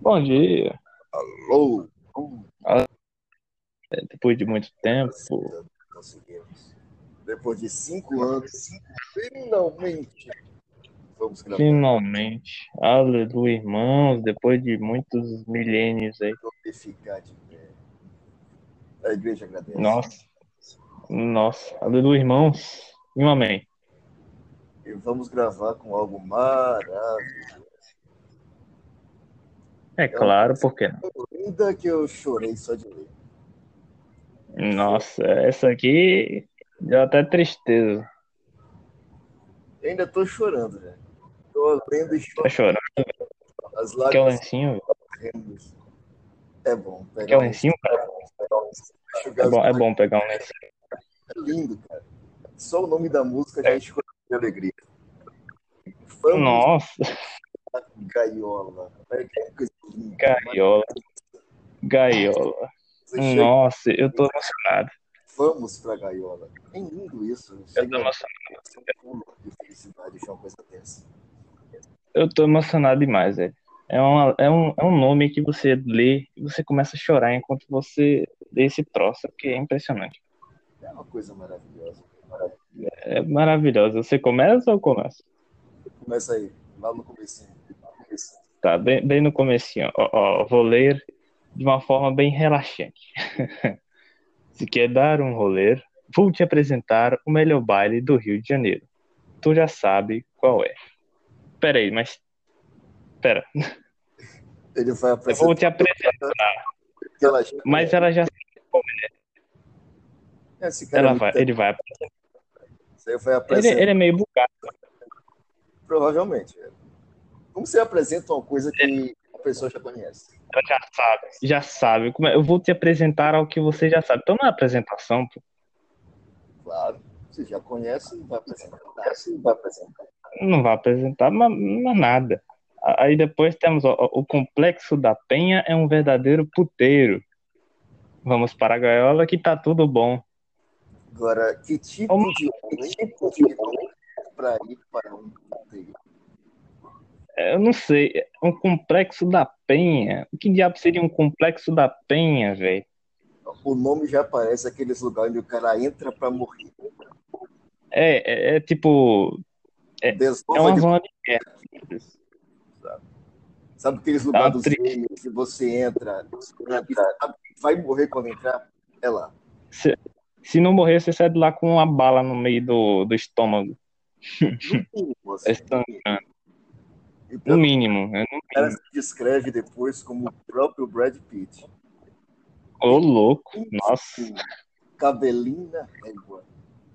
Bom dia. Alô? É, Depois de muito tempo. Conseguimos. Depois de cinco anos, finalmente vamos gravar. Finalmente. Aleluia, irmãos. Depois de muitos milênios aí. Ficar de pé. A igreja agradece. Nossa. Nossa. Aleluia, irmãos. E um amém. E vamos gravar com algo maravilhoso. É claro, por quê? Ainda que eu chorei só de ler. Nossa, essa aqui deu até tristeza. Eu ainda tô chorando, né? Tô lendo e Tá chorando. chorando? As Quer o lágrimas lencinho? velho? correndo. É bom. Quer Pegar um, lencinho, cara? É bom, é bom pegar um lencinho. É lindo, cara. Só o nome da música já enche de alegria. Vamos Nossa, Gaiola. Que coisa. Gaiola. Gaiola. Nossa, eu tô emocionado. vamos pra gaiola. É lindo isso. Eu tô emocionado. de felicidade uma coisa dessa. Eu tô emocionado demais, velho. É, uma, é, um, é um nome que você lê e você começa a chorar enquanto você lê esse troço, porque é impressionante. É uma coisa maravilhosa. Maravilhosa. É maravilhoso. Você começa ou começa? Começa aí, lá no. Lá no comecinho. Tá, bem, bem no comecinho. Ó, ó, vou ler de uma forma bem relaxante. Se quer dar um rolê, vou te apresentar o melhor baile do Rio de Janeiro. Tu já sabe qual é. Pera aí, mas... Pera, Ele vai eu apresentar vou te apresentar, mas ela já... Esse cara é Ela muito vai, ele vai... Você vai Ele, apresentar. ele é meio bugado. Provavelmente. É. Como você apresenta uma coisa que a pessoa já conhece? Ela já sabe, já sabe. Como é- Eu vou te apresentar ao que você já sabe. Então não é apresentação, pô. Claro. Você já conhece, vai apresentar. Você vai apresentar. Não vai apresentar mas, mas nada. Aí depois temos ó, o complexo da Penha é um verdadeiro puteiro. Vamos para a gaiola que tá tudo bom. Agora, que tipo Como- de que tipo de homem para ir para um puteiro? Eu não sei, um complexo da Penha. O que diabo seria um complexo da Penha, velho? O nome já aparece aqueles lugares onde o cara entra para morrer. É, é, é tipo, é Desova uma de zona de guerra. Sabe aqueles Tá lugares velhos que você entra, e sabe que vai morrer quando entrar? É lá. Se, se não morrer, você sai de lá com uma bala no meio do, do estômago. Assim. É sangrando. No pelo mínimo, né? No o cara se descreve depois como o próprio Brad Pitt. Ô, louco. Nossa. Cabelinho na régua.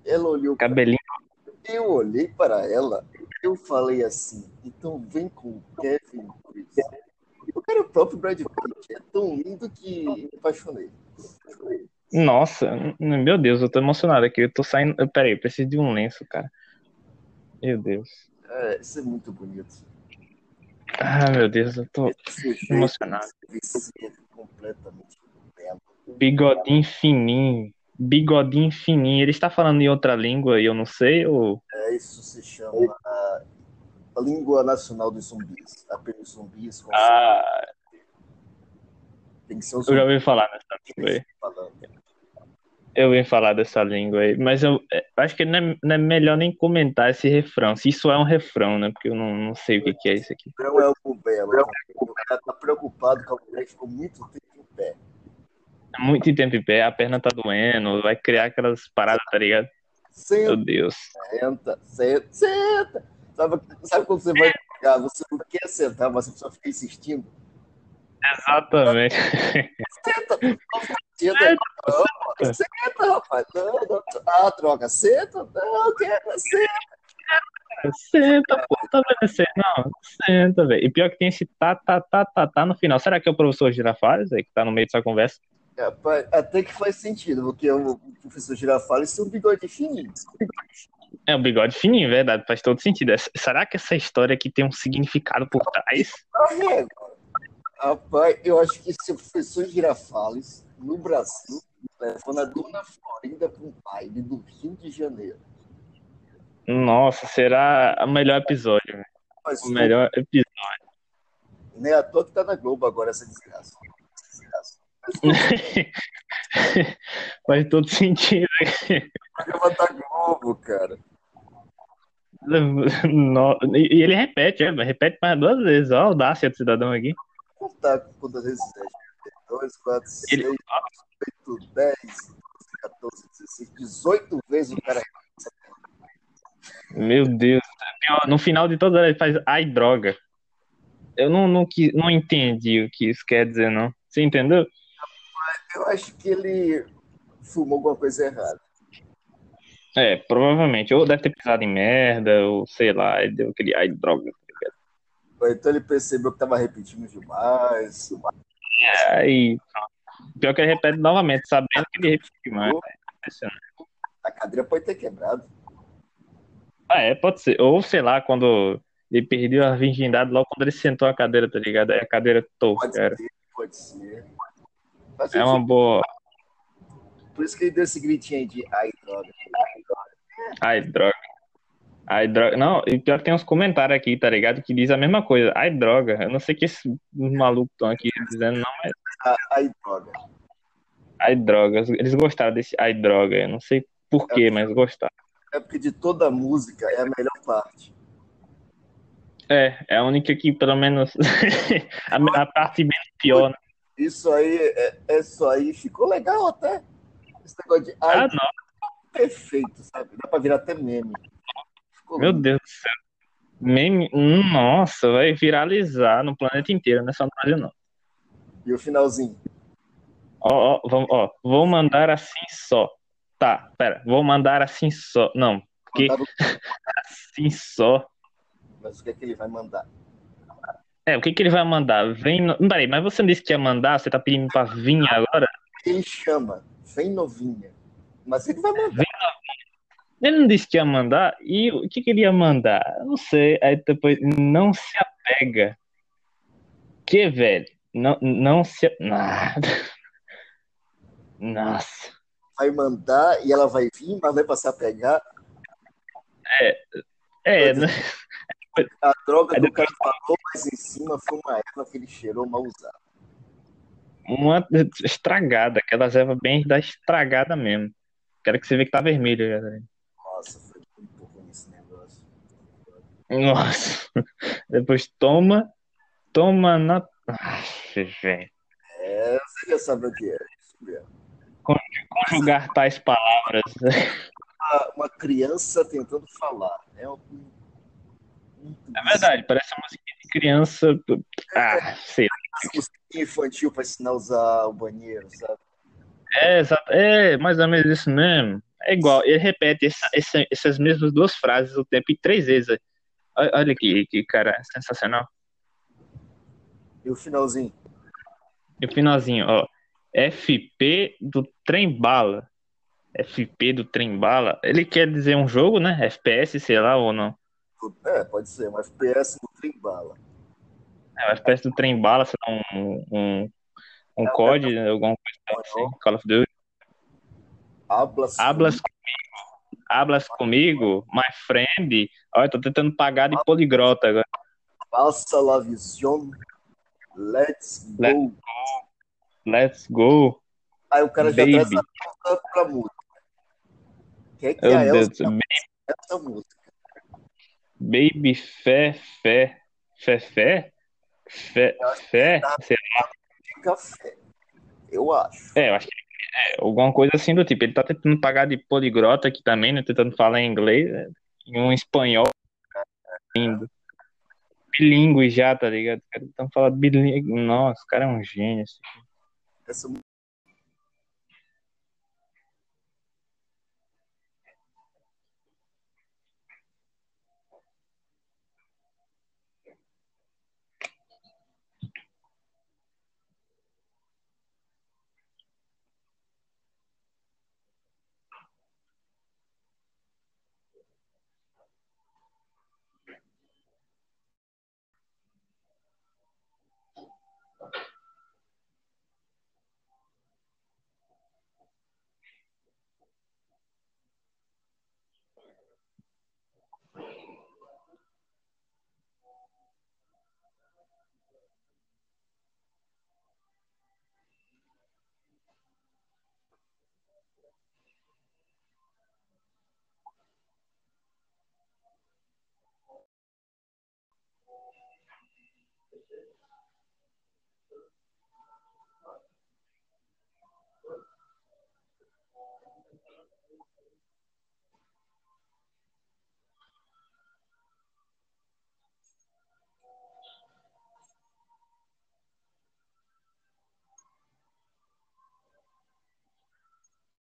Ela olhou pra Cabelinho. Eu olhei para ela, eu falei assim, então vem com o Kevin Chris. O cara é o próprio Brad Pitt, é tão lindo que me apaixonei. Nossa, meu Deus, eu tô emocionado aqui. Eu tô saindo. eu- Peraí, eu preciso de um lenço, cara. Meu Deus. É, isso é muito bonito. Ah, meu Deus, eu tô Esse emocionado. Bigodinho fininho. Bigodinho fininho. Ele está falando em outra língua e eu não sei, ou. É, isso se chama a, língua nacional dos zumbis. Apenas zumbis Ah, tem que ser um eu já zumbi ouvi falar dessa língua aí. Eu ouvi falar dessa língua aí. Mas eu é, acho que não é, não é melhor nem comentar esse refrão. Se isso é um refrão, né? Porque eu não, não sei o que, que é isso aqui. Não é algo belo. O cara tá preocupado com a mulher que ficou muito tempo em pé. Muito tempo em pé, a perna tá doendo, vai criar aquelas paradas, tá ligado? Meu Senta, Deus. senta, senta, senta. Sabe, sabe quando você vai jogar, você não quer sentar, mas a pessoa fica insistindo? Exatamente. Senta, senta, não, senta, rapaz. Não, não, ah, droga, senta, não, quero, senta. Senta, pô, tá esse? Não, senta, velho. E pior que tem esse tá, tá, tá, tá, tá no final. Será que é o professor Girafales aí que tá no meio dessa conversa? Rapaz, até que faz sentido, porque o professor Girafales tem um bigode fininho. É o bigode fininho, verdade, faz todo sentido. Essa- Será que essa história aqui tem um significado por trás? Régua. Rapaz, eu acho que esse professor Girafales, no Brasil, levando a dona Florinda para um baile do Rio de Janeiro. Nossa, será o melhor episódio. Mas O melhor episódio. Nem à toa que tá na Globo agora essa desgraça. desgraça. Faz todo sentido. O programa da Globo, cara. No- E ele repete, é, repete mais duas vezes. Olha a audácia do cidadão aqui. Contar quantas vezes é. 2, 4, 6, Ele- 8, 10, 14, 16, 18 vezes o cara. Meu Deus. No final de todas elas ele faz ai droga. Eu não, não, não entendi o que isso quer dizer, não. Você entendeu? Eu acho que ele fumou alguma coisa errada. É, provavelmente. Ou deve ter pisado em merda, ou sei lá, ele deu aquele ai droga. Ou então ele percebeu que tava repetindo demais. Aí, pior que ele repete novamente, sabendo que ele repete demais. É. A cadeira pode ter quebrado. Ah, é, pode ser. Ou sei lá, quando ele perdeu a virgindade logo quando ele sentou a cadeira, tá ligado? Aí a cadeira torta, Pode cara. ser, pode ser. Faz É uma boa. Por isso que ele deu esse gritinho aí de ai, droga. Ai, droga. Ai, droga. Não, e pior que tem uns comentários aqui, tá ligado? Que diz a mesma coisa. Ai, droga. Eu não sei o que esses malucos estão aqui dizendo, não, mas Ai, droga. ai, droga. Eles gostaram desse ai, droga. Eu não sei porquê, mas gostaram. É porque de toda a música é a melhor parte. É, é a única que, pelo menos, a, a parte menos pior, né? Isso aí, é, é isso aí. Ficou legal até. Esse negócio de ai, Ah, não. perfeito, sabe? Dá pra virar até meme. Meu. Deus do céu. Meme, nossa, vai viralizar no planeta inteiro, não é só no Brasil, não. E o finalzinho. Ó, ó, vamos, ó, vou mandar assim só. Tá, pera, vou mandar assim só. Não, Que? Mandava- assim só. Mas o que é que ele vai mandar? É, o que que ele vai mandar? Vem. No... Peraí, mas você não disse que ia mandar? Você tá pedindo pra vir agora? Ele chama, vem novinha. Mas ele vai mandar. Ele não disse que ia mandar? E o que que ele ia mandar? Não sei. Aí depois, não se apega. Que, velho? Não, não se. Ah. Nossa. Vai mandar e ela vai vir, mas vai passar a pegar. É, né? A droga Aí do depois- cara falou, mas em cima foi uma erva que ele cheirou mal usada. uma estragada, aquelas ervas bem da estragada mesmo. Quero que você veja que tá vermelho já. velho. Nossa, foi muito ruim esse negócio. Nossa. Depois toma, toma na. Ah, velho. É, você já sabe o que é. Conjugar tais palavras. Uma, uma criança tentando falar. É, um, É verdade, parece uma música de criança. Ah, sei lá. Música infantil para ensinar a usar o banheiro, sabe? É, exato. É, mais ou menos isso mesmo. É igual, ele repete essa- essa- essas mesmas duas frases o tempo e três vezes. Olha, que, que cara sensacional. E o finalzinho. E o finalzinho, ó. FP do trem bala. FP do trem bala. Ele quer dizer um jogo, né? FPS, sei lá, ou não. É, pode ser, um FPS no trem bala. É, o FPS do trem bala, sei lá, um, um, um COD, alguma coisa assim. Call of Duty. Hablas. Hablas comigo, hablas comigo, my friend. Olha, eu tô tentando pagar de poligrota agora. Passa la visión. Let's go. Let- Let's go. Aí o cara já Baby. traz a música pra música. O que é que Meu a Deus, Elsa ba- essa música? baby fé, fé, fé, fé, fé, fé. sei lá. De café. Eu acho. É, eu acho que é alguma coisa assim do tipo. Ele tá tentando pagar de poligrota aqui também, né? Tentando falar em inglês, né? em um espanhol lindo. Bilingue já, tá ligado? Tentando falar bilingue. Nossa, o cara é um gênio. assim. Essa